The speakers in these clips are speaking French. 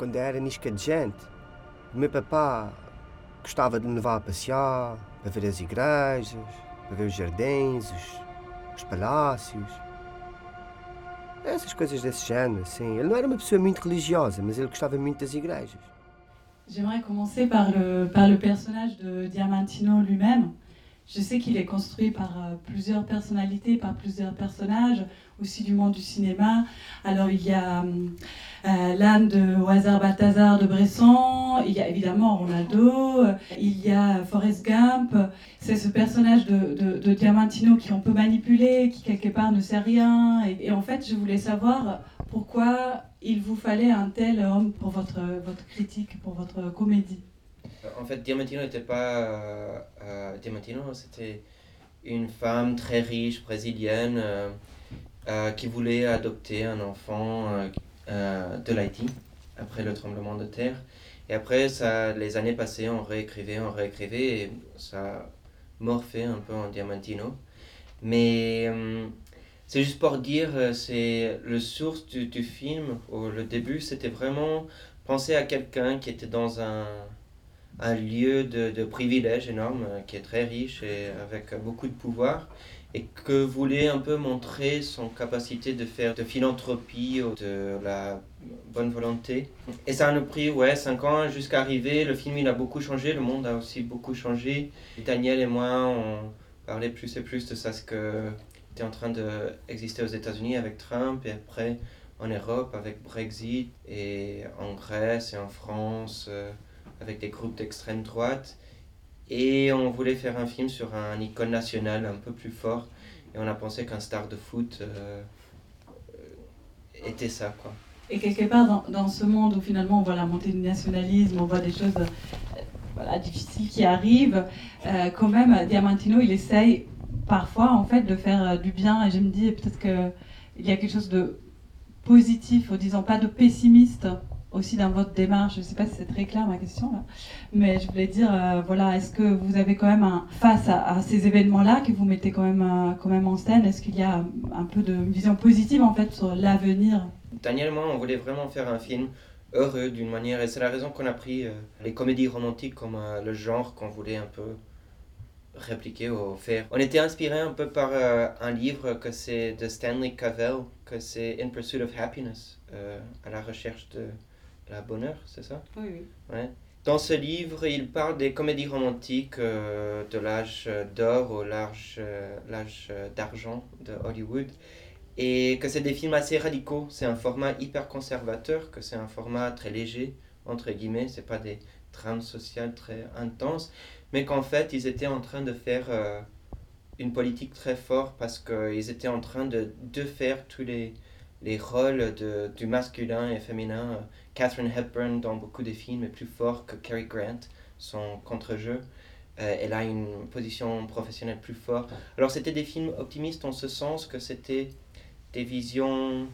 quando era nisca de gente. O meu papá gostava de me levar a passear, para ver as igrejas, para ver os jardins, os, os palácios. Essas coisas desse género, assim. Ele não era uma pessoa muito religiosa, mas ele gostava muito das igrejas. J'aimerais commencer par le, par le personnage de Diamantino lui-même. Je sais qu'il est construit par euh, plusieurs personnalités, par plusieurs personnages, aussi du monde du cinéma. Alors il y a euh, l'âne de Wazar Balthazar de Bresson, il y a évidemment Ronaldo, il y a Forrest Gump. C'est ce personnage de, de, Diamantino qui on peut manipuler, qui quelque part ne sait rien. Et, en fait, je voulais savoir pourquoi il vous fallait un tel homme pour votre, votre critique, pour votre comédie. En fait, Diamantino n'était pas. Euh, euh, Diamantino, c'était une femme très riche, brésilienne, euh, qui voulait adopter un enfant de l'Haïti après le tremblement de terre. Et après, ça, les années passées, on réécrivait, on réécrivait, et ça morphait un peu en Diamantino. Mais c'est juste pour dire, c'est le source du, film, au le début, c'était vraiment penser à quelqu'un qui était dans un un lieu de, de privilège énorme, euh, qui est très riche et avec beaucoup de pouvoir, et que voulait un peu montrer son capacité de faire de philanthropie, de la bonne volonté. Et ça a pris ouais, 5 ans jusqu'à arriver. Le film il a beaucoup changé, le monde a aussi beaucoup changé. Daniel et moi, on parlait plus et plus de ça, ce que était en train d'exister aux États-Unis avec Trump, et après en Europe avec Brexit, et en Grèce et en France. Euh, avec des groupes d'extrême droite. Et on voulait faire un film sur un icône national un peu plus fort. Et on a pensé qu'un star de foot euh, euh, était ça. Quoi. Et quelque part, dans, ce monde où finalement on voit la montée du nationalisme, on voit des choses euh, voilà, difficiles qui arrivent, quand même, Diamantino, il essaye parfois en fait de faire du bien. Et je me dis peut-être qu'il y a quelque chose de positif, en disant pas de pessimiste aussi dans votre démarche, je ne sais pas si c'est très clair ma question là, mais je voulais dire, euh, voilà, est-ce que vous avez quand même, face à, ces événements-là, que vous mettez quand même, euh, quand même en scène, est-ce qu'il y a un peu de vision positive en fait sur l'avenir? Daniel moi, on voulait vraiment faire un film heureux d'une manière, et c'est la raison qu'on a pris euh, les comédies romantiques comme le genre qu'on voulait un peu répliquer ou faire. On était inspiré un peu par un livre que c'est de Stanley Cavell, que c'est In Pursuit of Happiness, à la recherche de la bonheur, c'est ça? Oui, oui. Ouais. Dans ce livre, il parle des comédies romantiques euh, de l'âge d'or au l'âge euh, euh, d'argent de Hollywood. Et que c'est des films assez radicaux. C'est un format hyper conservateur, que c'est un format très léger, entre guillemets. C'est pas des trames sociales très intenses. Mais qu'en fait, ils étaient en train de faire une politique très forte parce qu'ils étaient en train de, de faire tous les, les rôles de, du masculin et féminin Catherine Hepburn, dans beaucoup de films, est plus fort que Cary Grant, son contre-jeu. Euh, elle a une position professionnelle plus forte. Alors c'était des films optimistes en ce sens que c'était des visions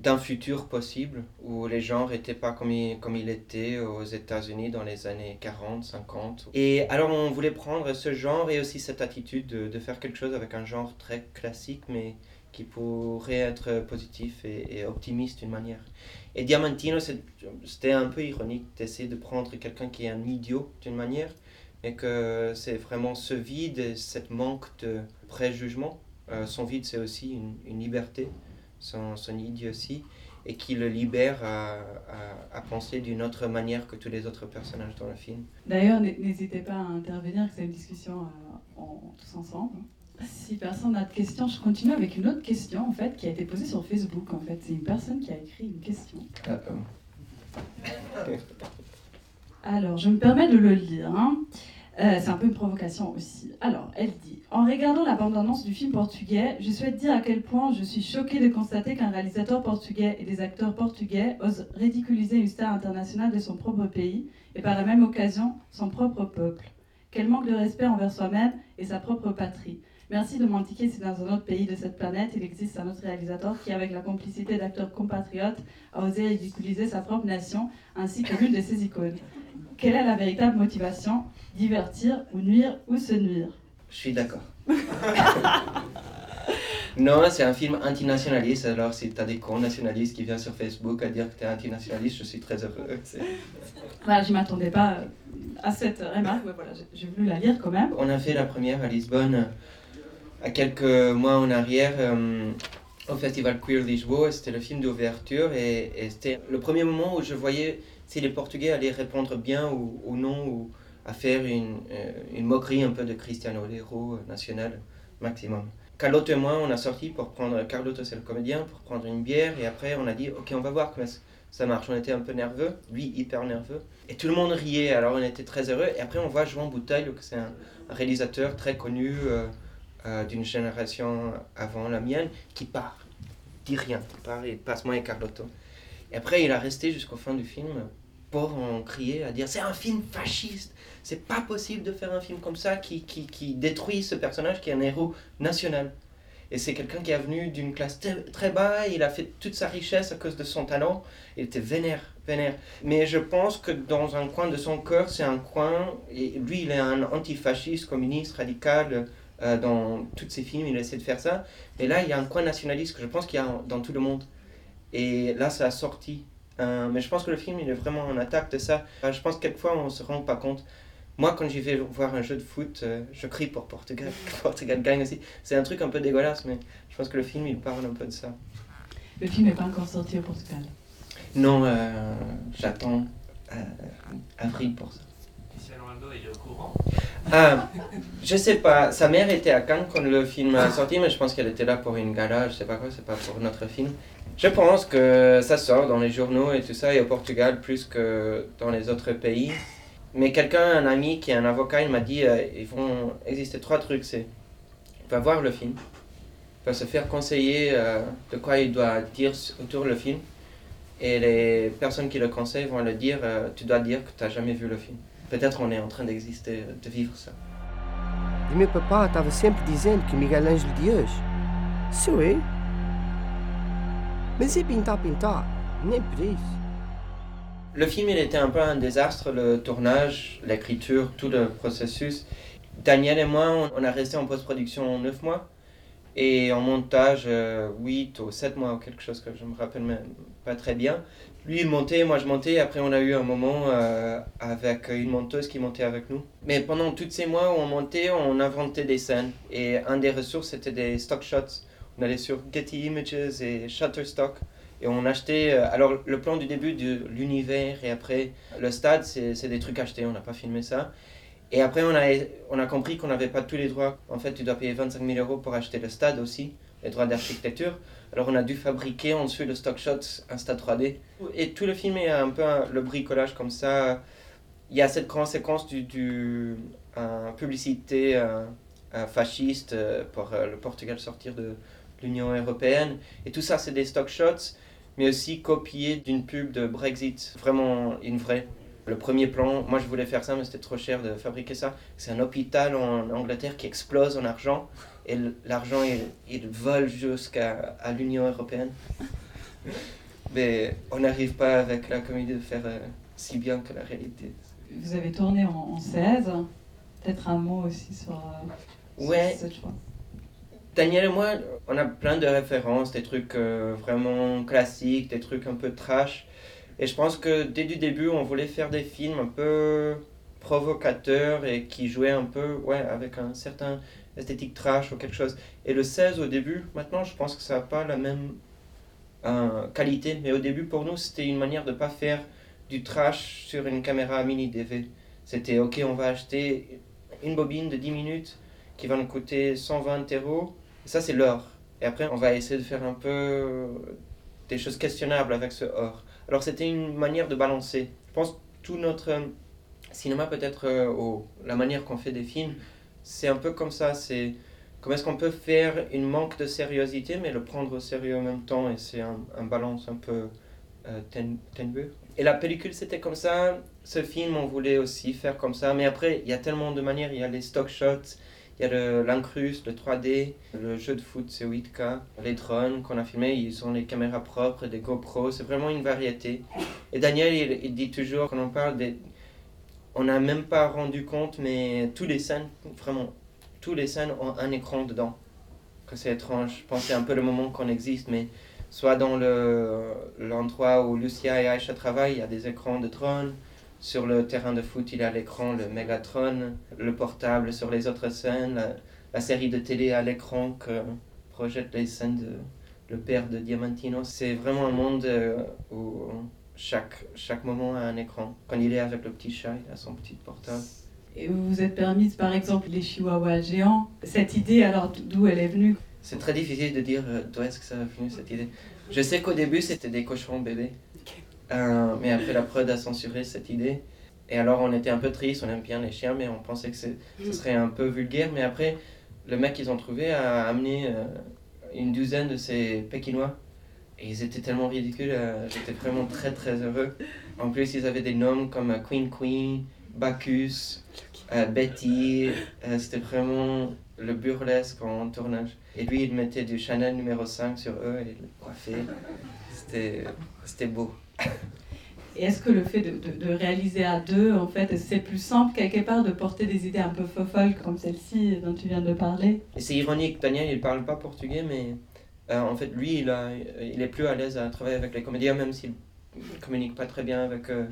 d'un futur possible où les genres n'étaient pas comme il, comme il était aux États-Unis dans les années 40, 50. Et alors on voulait prendre ce genre et aussi cette attitude de, de faire quelque chose avec un genre très classique mais qui pourrait être positif et, optimiste d'une manière. Et Diamantino, c'était un peu ironique d'essayer de prendre quelqu'un qui est un idiot d'une manière, mais que c'est vraiment ce vide, cette manque de préjugement. Euh, son vide, c'est aussi une, liberté, son, son idiotie, et qui le libère à, penser d'une autre manière que tous les autres personnages dans le film. D'ailleurs, n'hésitez pas à intervenir, c'est une discussion euh, en, tous ensemble. Si personne n'a de questions, je continue avec une autre question en fait qui a été posée sur Facebook. En fait, c'est une personne qui a écrit une question. Ah, Alors, je me permets de le lire. Hein. Euh, c'est un peu une provocation aussi. Alors, elle dit En regardant la bande-annonce du film portugais, je souhaite dire à quel point je suis choquée de constater qu'un réalisateur portugais et des acteurs portugais osent ridiculiser une star internationale de son propre pays et par la même occasion son propre peuple. Quel manque de respect envers soi-même et sa propre patrie. Merci de m'indiquer si dans un autre pays de cette planète, il existe un autre réalisateur qui, avec la complicité d'acteurs compatriotes, a osé ridiculiser sa propre nation ainsi que l'une de ses icônes. Quelle est la véritable motivation? Divertir ou nuire ou se nuire? Je suis d'accord. Non, c'est un film antinationaliste. Alors, si tu as des cons nationalistes qui viennent sur Facebook à dire que tu es antinationaliste, je suis très heureux. Voilà, je m'attendais pas euh, à cette remarque, mais voilà, j'ai- voulu la lire quand même. On a fait la première à Lisbonne à quelques mois en arrière euh, au festival Queer Lisboa. C'était le film d'ouverture et, c'était le premier moment où je voyais si les Portugais allaient répondre bien ou, non ou à faire une, euh, une moquerie un peu de Cristiano, l'héros national maximum. Carlotto et moi, on a sorti pour prendre, Carlotto c'est le comédien, pour prendre une bière et après on a dit ok on va voir comment ça marche. On était un peu nerveux, lui hyper nerveux. Et tout le monde riait, alors on était très heureux. Et après, on voit Joan Bouteille, que c'est un, réalisateur très connu euh, euh, d'une génération avant la mienne, qui part. Dit rien, il part, il passe moi et Carlotto. Et après, il a resté jusqu'au fin du film pour en crier, à dire c'est un film fasciste. C'est pas possible de faire un film comme ça qui, qui, qui détruit ce personnage qui est un héros national. Et c'est quelqu'un qui est venu d'une classe très bas, il a fait toute sa richesse à cause de son talent. Il était vénère, vénère. Mais je pense que dans un coin de son cœur, c'est un coin, et lui il est un antifasciste, communiste, radical, euh, dans tous ses films, il essaie de faire ça. Et là, il y a un coin nationaliste que je pense qu'il y a dans tout le monde. Et là, ça a sorti. Euh, mais je pense que le film, il est vraiment en attaque de ça. Je pense que quelquefois, on ne se rend pas compte. Moi, quand j'y vais voir un jeu de foot, euh, je crie pour Portugal. Portugal gagne aussi. C'est un truc un peu dégueulasse, mais je pense que le film, il parle un peu de ça. Le film n'est pas encore sorti au Portugal. Non, euh, j'attends avril pour ça. Ah, je sais pas. Sa mère était à Cannes quand le film a sorti, mais je pense qu'elle était là pour une gala, je sais pas quoi, c'est pas pour notre film. Je pense que ça sort dans les journaux et tout ça, et au Portugal plus que dans les autres pays. Mais quelqu'un, un ami qui est un avocat, il m'a dit euh, ils vont exister trois trucs. C'est va voir le film, il va se faire conseiller euh, de quoi il doit dire autour du film, et les personnes qui le conseillent vont le dire euh, tu dois dire que tu n'as jamais vu le film. Peut-être on est en train d'exister, de vivre ça. E meu papá estava sempre dizendo que Miguel Ângelo de hoje sou eu. Mas é pintar, pintar, nem por isso. Le film, il était un peu un désastre, le tournage, l'écriture, tout le processus. Daniel et moi, on, a resté en post-production 9 mois et en montage 8 ou 7 mois ou quelque chose que je me rappelle même pas très bien. Lui, il montait, moi je montais. Après, on a eu un moment euh, avec une monteuse qui montait avec nous. Mais pendant tous ces mois où on montait, on inventait des scènes. Et un des ressources, c'était des stock shots. On allait sur Getty Images et Shutterstock. Et on achetait. euh, alors, le plan du début de l'univers et après le stade, c'est des trucs achetés. On n'a pas filmé ça. Et après, on a, on a compris qu'on n'avait pas tous les droits. En fait, tu dois payer 25 000 euros pour acheter le stade aussi, les droits d'architecture. Alors, on a dû fabriquer ensuite le stock shot, un stade 3D. Et tout le film est un peu un- le bricolage comme ça. Il y a cette grande séquence du, du un publicité un fasciste euh, pour euh, le Portugal sortir de l'Union européenne. Et tout ça, c'est des stock shots, mais aussi copiés d'une pub de Brexit, vraiment une vraie. Le premier plan, moi je voulais faire ça, mais c'était trop cher de fabriquer ça. C'est un hôpital en Angleterre qui explose en argent, et l'argent il, il vole jusqu'à à l'Union européenne. Mais on n'arrive pas avec la comédie de faire euh, si bien que la réalité. Vous avez tourné en, en 16. Peut-être un mot aussi sur, euh, sur Ouais. cette choix. Daniel et moi, on a plein de références, des trucs euh, vraiment classiques, des trucs un peu trash. Et je pense que dès du début, on voulait faire des films un peu provocateurs et qui jouaient un peu ouais, avec un certain esthétique trash ou quelque chose. Et le 16 au début, maintenant, je pense que ça n'a pas la même euh, qualité. Mais au début, pour nous, c'était une manière de ne pas faire du trash sur une caméra mini DV. C'était ok, on va acheter une bobine de 10 minutes qui va nous coûter 120 euros. Ça, c'est l'or. Et après, on va essayer de faire un peu des choses questionnables avec ce or. Alors, c'était une manière de balancer. Je pense tout notre euh, cinéma, peut-être, euh, la manière qu'on fait des films, c'est un peu comme ça. C'est comment est-ce qu'on peut faire une manque de sérieuxité, mais le prendre au sérieux en même temps. Et c'est un, balance un peu euh. Et la pellicule, c'était comme ça. Ce film, on voulait aussi faire comme ça. Mais après, il y a tellement de manières. Il y a les stock shots. Il y a le- l'incruste, le 3D, le jeu de foot, c'est 8K. Les drones qu'on a filmés, ils ont les caméras propres, des GoPro, c'est vraiment une variété. Et Daniel, il, dit toujours, quand on parle des... On n'a même pas rendu compte, mais tous les scènes, vraiment, tous les scènes ont un écran dedans. c'est étrange. Je pense que c'est un peu le moment qu'on existe, mais soit dans le, l'endroit où Lucia et Aisha travaillent, il y a des écrans de trône. Sur le terrain de foot, il y a l'écran, le Megatron, le portable sur les autres scènes, la, la série de télé à l'écran que projette les scènes de le père de Diamantino. C'est vraiment un monde euh, où chaque, chaque moment a un écran. Quand il est avec le petit chat, il a son petit portable. Et vous vous êtes permise, par exemple, les chihuahuas géants. Cette idée, alors, d'où elle est venue? C'est très difficile de dire euh, d'où est-ce que ça est venu cette idée. Je sais qu'au début c'était des cochons bébés, Euh, mais après la prod a censuré cette idée. Et alors on était un peu triste, on aime bien les chiens, mais on pensait que ce serait un peu vulgaire. Mais après, le mec qu'ils ont trouvé a amené euh, une douzaine de ces pékinois. Et ils étaient tellement ridicules, euh, j'étais vraiment très très heureux. En plus, ils avaient des noms comme Queen Queen, Bacchus, Betty. C'était vraiment le burlesque en tournage. Et lui, il mettait du Chanel numéro 5 sur eux et il le coiffait. C'était beau. Et est-ce que le fait de, réaliser à deux, en fait, c'est plus simple quelque part de porter des idées un peu folles comme celle-ci dont tu viens de parler? C'est ironique, Daniel, il parle pas portugais, mais euh, en fait, lui, il, est plus à l'aise à travailler avec les comédiens, même s'il communique pas très bien avec euh,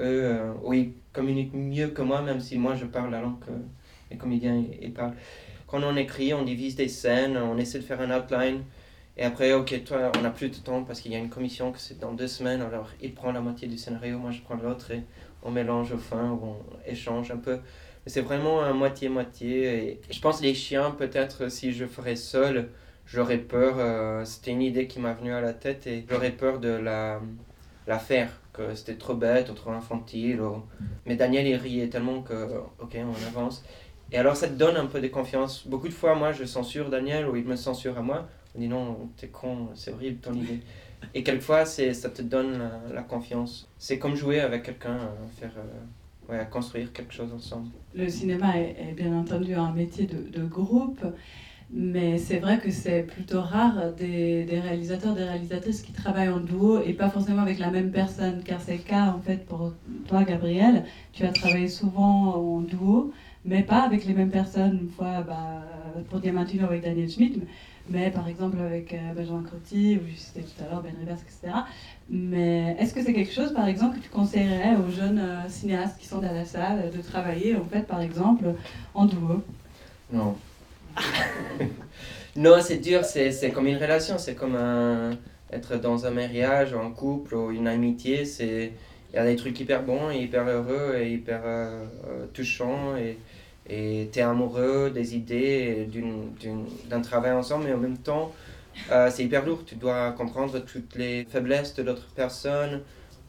eux. euh, ou il communique mieux que moi, même si moi, je parle la langue que les comédiens parlent. Quand on écrit, on divise des scènes, on essaie de faire un outline. Et après, ok, toi, on n'a plus de temps parce qu'il y a une commission que c'est dans deux semaines. Alors, il prend la moitié du scénario, moi je prends l'autre et on mélange au fin ou on échange un peu. Mais c'est vraiment un moitié-moitié. Et je pense les chiens, peut-être si je ferais seul, j'aurais peur. euh, c'était une idée qui m'a venue à la tête et j'aurais peur de la, la faire. Que c'était trop bête ou trop infantile. Mais Daniel, il riait tellement que, ok, on avance. Et alors, ça te donne un peu de confiance. Beaucoup de fois, moi, je censure Daniel ou il me censure à moi. On dit non, t'es con, c'est horrible ton idée. Et quelquefois, ça te donne la, confiance. C'est comme jouer avec quelqu'un, euh, faire, euh, ouais, construire quelque chose ensemble. Le cinéma est, bien entendu un métier de, de groupe, mais c'est vrai que c'est plutôt rare des, des réalisateurs, des réalisatrices qui travaillent en duo et pas forcément avec la même personne, car c'est le cas en fait pour toi, Gabriel. Tu as travaillé souvent en duo, mais pas avec les mêmes personnes. Une fois bah, pour Diamantino avec Daniel Schmidt, mais par exemple avec euh, Benjamin Crotti, ou je citais tout à l'heure Ben Rivers, etc. Mais est-ce que c'est quelque chose, par exemple, que tu conseillerais aux jeunes euh, cinéastes qui sont dans la salle de travailler, en fait, par exemple, en duo? Non. non, c'est dur, c'est, comme une relation, c'est comme être dans un mariage, un couple, ou une amitié. C'est, il y a des trucs hyper bons, et hyper heureux, et hyper euh, touchants, et, et t'es amoureux des idées, d'un travail ensemble, mais en même temps, euh, c'est hyper lourd. Tu dois comprendre toutes les faiblesses de l'autre personne.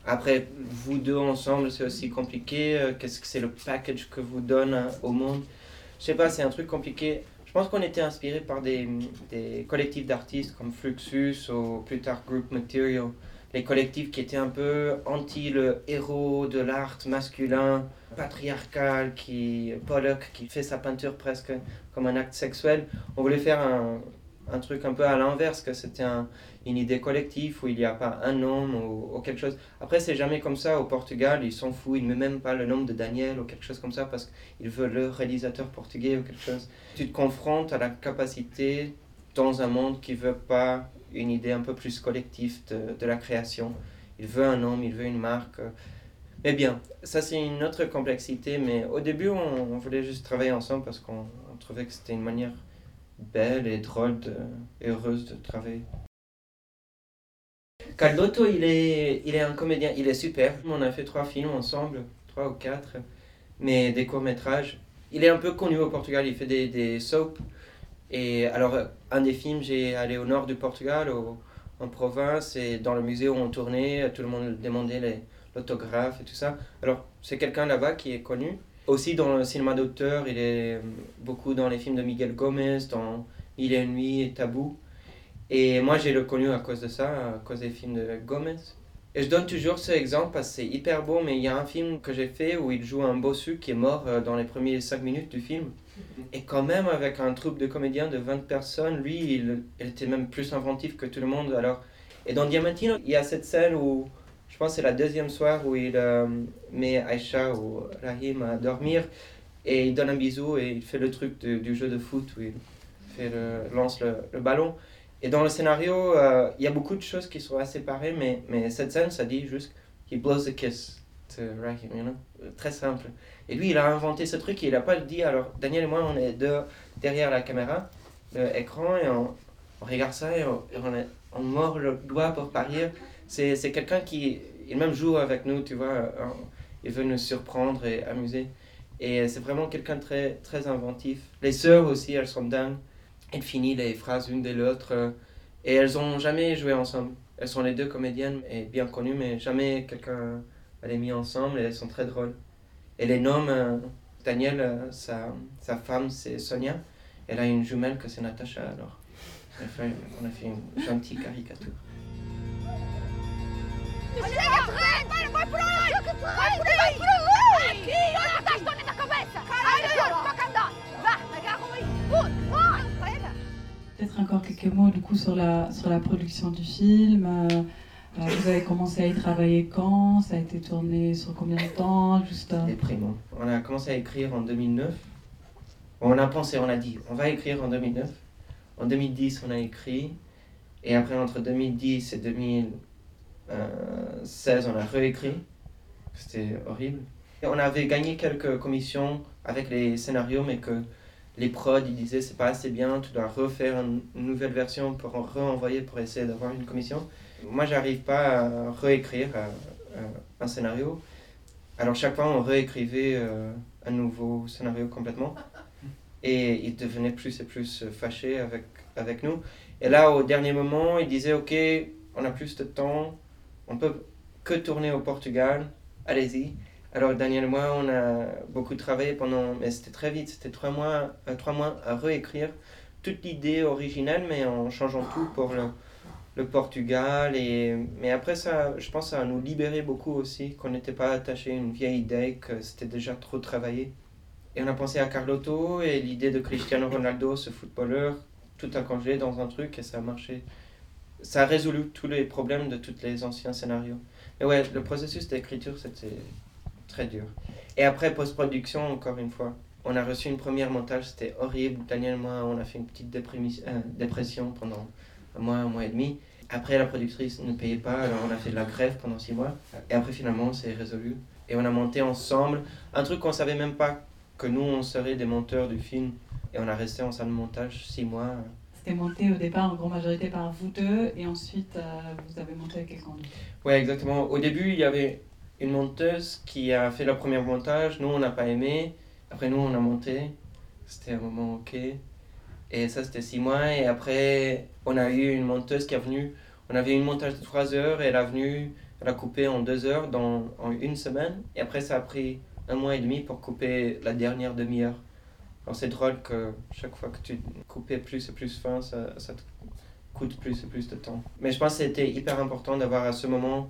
Après, vous deux ensemble, c'est aussi compliqué. Euh, Qu'est-ce que c'est le package que vous donne euh, au monde? Je sais pas, c'est un truc compliqué. Je pense qu'on était inspiré par des, des collectifs d'artistes comme Fluxus ou plus tard Group Material. Les collectifs qui étaient un peu anti le héros de l'art masculin, patriarcal, qui Pollock, qui fait sa peinture presque comme un acte sexuel. On voulait faire un, un truc un peu à l'inverse, que c'était un- une idée collective où il n'y a pas un homme ou, quelque chose. Après, c'est jamais comme ça. Au Portugal, ils s'en foutent. Ils ne même pas le nom de Daniel ou quelque chose comme ça parce qu'ils veulent le réalisateur portugais ou quelque chose. Tu te confrontes à la capacité dans un monde qui veut pas une idée un peu plus collective de, de la création. Il veut un homme, il veut une marque. Mais bien, ça c'est une autre complexité. Mais au début, on, voulait juste travailler ensemble parce qu'on on trouvait que c'était une manière belle et drôle et heureuse de travailler. Caldotto, il est, il est un comédien, il est super. On a fait trois films ensemble, trois ou quatre, mais des courts-métrages. Il est un peu connu au Portugal, il fait des, des soaps. Et alors, un des films, j'ai allé au nord du Portugal, en province, et dans le musée où on tournait, tout le monde demandait l'autographe et tout ça. Alors, c'est quelqu'un là-bas qui est connu. Aussi dans le cinéma d'auteur, il est euh, beaucoup dans les films de Miguel Gomez, dans Il une nuit et Tabou. Et moi, j'ai le connu à cause de ça, à cause des films de Gomez. Et je donne toujours ce exemple parce que c'est hyper beau, mais il y a un film que j'ai fait où il joue un bossu qui est mort euh, dans les premières 5 minutes du film. Et quand même, avec un troupe de comédiens de 20 personnes, lui, il, était même plus inventif que tout le monde. Alors, et dans Diamantino, il y a cette scène où, je pense c'est la deuxième soir où il euh, met Aisha ou Rahim à dormir et il donne un bisou et il fait le truc du jeu de foot où il fait lance le, ballon. Et dans le scénario, euh, il y a beaucoup de choses qui sont assez pareilles, mais, mais cette scène, ça dit juste He blows a kiss Raheem, you know? Très simple. Et lui, il a inventé ce truc, et il n'a pas dit. Alors, Daniel et moi, on est deux derrière la caméra, l'écran, et on, regarde ça, et on, on, est- mord le doigt pour parier. C'est quelqu'un qui, il même joue avec nous, tu vois. euh, Il veut nous surprendre et amuser. Et c'est vraiment quelqu'un très, très inventif. Les sœurs aussi, elles sont dingues. Elles finissent les phrases l'une de l'autre. euh, Et elles ont jamais joué ensemble. Elles sont les deux comédiennes et bien connues, mais jamais quelqu'un les mis ensemble et elles sont très drôles. Et les noms, euh, Daniel, euh, sa, sa femme, c'est Sonia. Elle a une jumelle que c'est Natacha, alors. On a fait, on a fait une gentille caricature. Peut-être encore quelques mots du coup sur la, sur la production du film. Euh, vous avez commencé à y travailler quand? Ça a été tourné sur combien de temps Juste. euh, déprimant. On a commencé à écrire en 2009. On a pensé, on a dit, on va écrire en 2009. En 2010, on a écrit. Et après, entre 2010 et 2016, on a réécrit. C'était horrible. Et on avait gagné quelques commissions avec les scénarios, mais que les prods, ils disaient, c'est pas assez bien, tu dois refaire une nouvelle version pour en renvoyer pour essayer d'avoir une commission. Moi, j'arrive pas à réécrire euh, euh, un scénario. Alors chaque fois, on réécrivait euh, un nouveau scénario complètement. Et il devenait plus et plus fâché avec, avec nous. Et là, au dernier moment, il disait, OK, on a plus de temps, on peut que tourner au Portugal, allez-y. Alors Daniel et moi, on a beaucoup travaillé pendant, mais c'était très vite, c'était trois mois, trois mois à réécrire toute l'idée originale, mais en changeant tout pour le, le Portugal. Et, mais après ça, je pense que ça a nous libéré beaucoup aussi, qu'on n'était pas attaché à une vieille idée, que c'était déjà trop travaillé. Et on a pensé à Carlotto et l'idée de Cristiano Ronaldo, ce footballeur, tout a congelé dans un truc et ça a marché. Ça a résolu tous les problèmes de tous les anciens scénarios. Mais ouais, le processus d'écriture, c'était très dur. Et après, post-production, encore une fois, on a reçu une première montage, c'était horrible. Daniel moi, on a fait une petite euh, dépression pendant un mois, un mois et demi. Après, la productrice ne payait pas, alors on a fait de la grève pendant six mois. Et après, finalement, c'est résolu. Et on a monté ensemble un truc qu'on savait même pas que nous, on serait des monteurs du film. Et on a resté en salle de montage six mois. C'était monté au départ en grande majorité par vous deux et ensuite euh, vous avez monté avec quelqu'un d'autre. Ouais, exactement. Au début, il y avait une monteuse qui a fait le premier montage. Nous, on n'a pas aimé. Après, nous, on a monté. C'était un moment OK. Et ça, c'était six mois. Et après, on a eu une monteuse qui est venue. On avait une montage de trois heures et elle a venu, elle a coupé en deux heures dans, en une semaine. Et après, ça a pris un mois et demi pour couper la dernière demi-heure. Alors, c'est drôle que chaque fois que tu coupais plus et plus fin, ça, ça te coûte plus et plus de temps. Mais je pense que c'était hyper important d'avoir à ce moment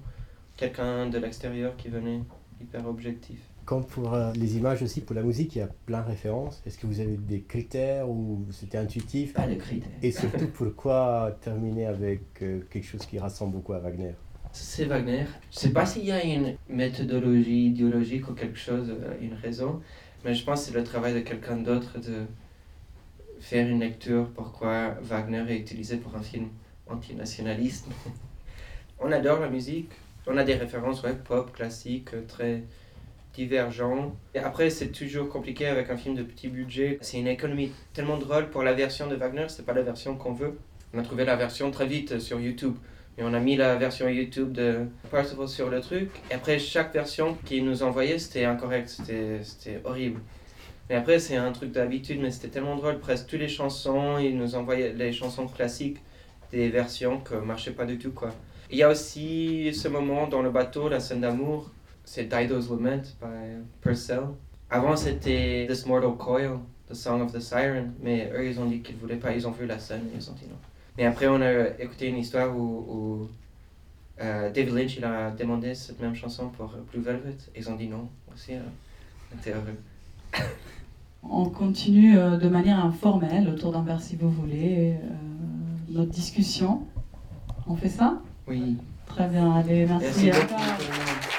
quelqu'un de l'extérieur qui venait hyper objectif. Comme pour euh, les images aussi, pour la musique, il y a plein de références. Est-ce que vous avez des critères ou c'était intuitif? Pas de critères. Et surtout, pourquoi terminer avec euh, quelque chose qui ressemble beaucoup à Wagner? C'est Wagner. Je sais pas s'il y a une méthodologie idéologique ou quelque chose, euh, une raison, mais je pense que c'est le travail de quelqu'un d'autre de faire une lecture pourquoi Wagner est utilisé pour un film antinationaliste. on adore la musique, on a des références ouais, pop, classiques, euh, très divergents. Et après, c'est toujours compliqué avec un film de petit budget. C'est une économie tellement drôle pour la version de Wagner, c'est pas la version qu'on veut. On a trouvé la version très vite sur YouTube. Et on a mis la version YouTube de Parsifal sur le truc. Et après, chaque version qu'ils nous envoyaient, c'était incorrect, c'était horrible. Mais après, c'est un truc d'habitude, mais c'était tellement drôle. Presque toutes les chansons, ils nous envoyaient les chansons classiques, des versions qui ne marchaient pas du tout, quoi. Il y a aussi ce moment dans le bateau, la scène d'amour, c'est Dido's Lament by Purcell. Avant, c'était This Mortal Coil, The Song of the Siren, mais eux, ils ont dit qu'ils voulaient pas, ils ont vu la scène ils ont dit non. Mais après, on a écouté une histoire où, où, euh, David Lynch il a demandé cette même chanson pour Blue Velvet. Ils ont dit non aussi. alors on était heureux. On continue euh, de manière informelle autour d'un verre si vous voulez euh, notre discussion. On fait ça? Oui. Très bien, allez, merci. Merci à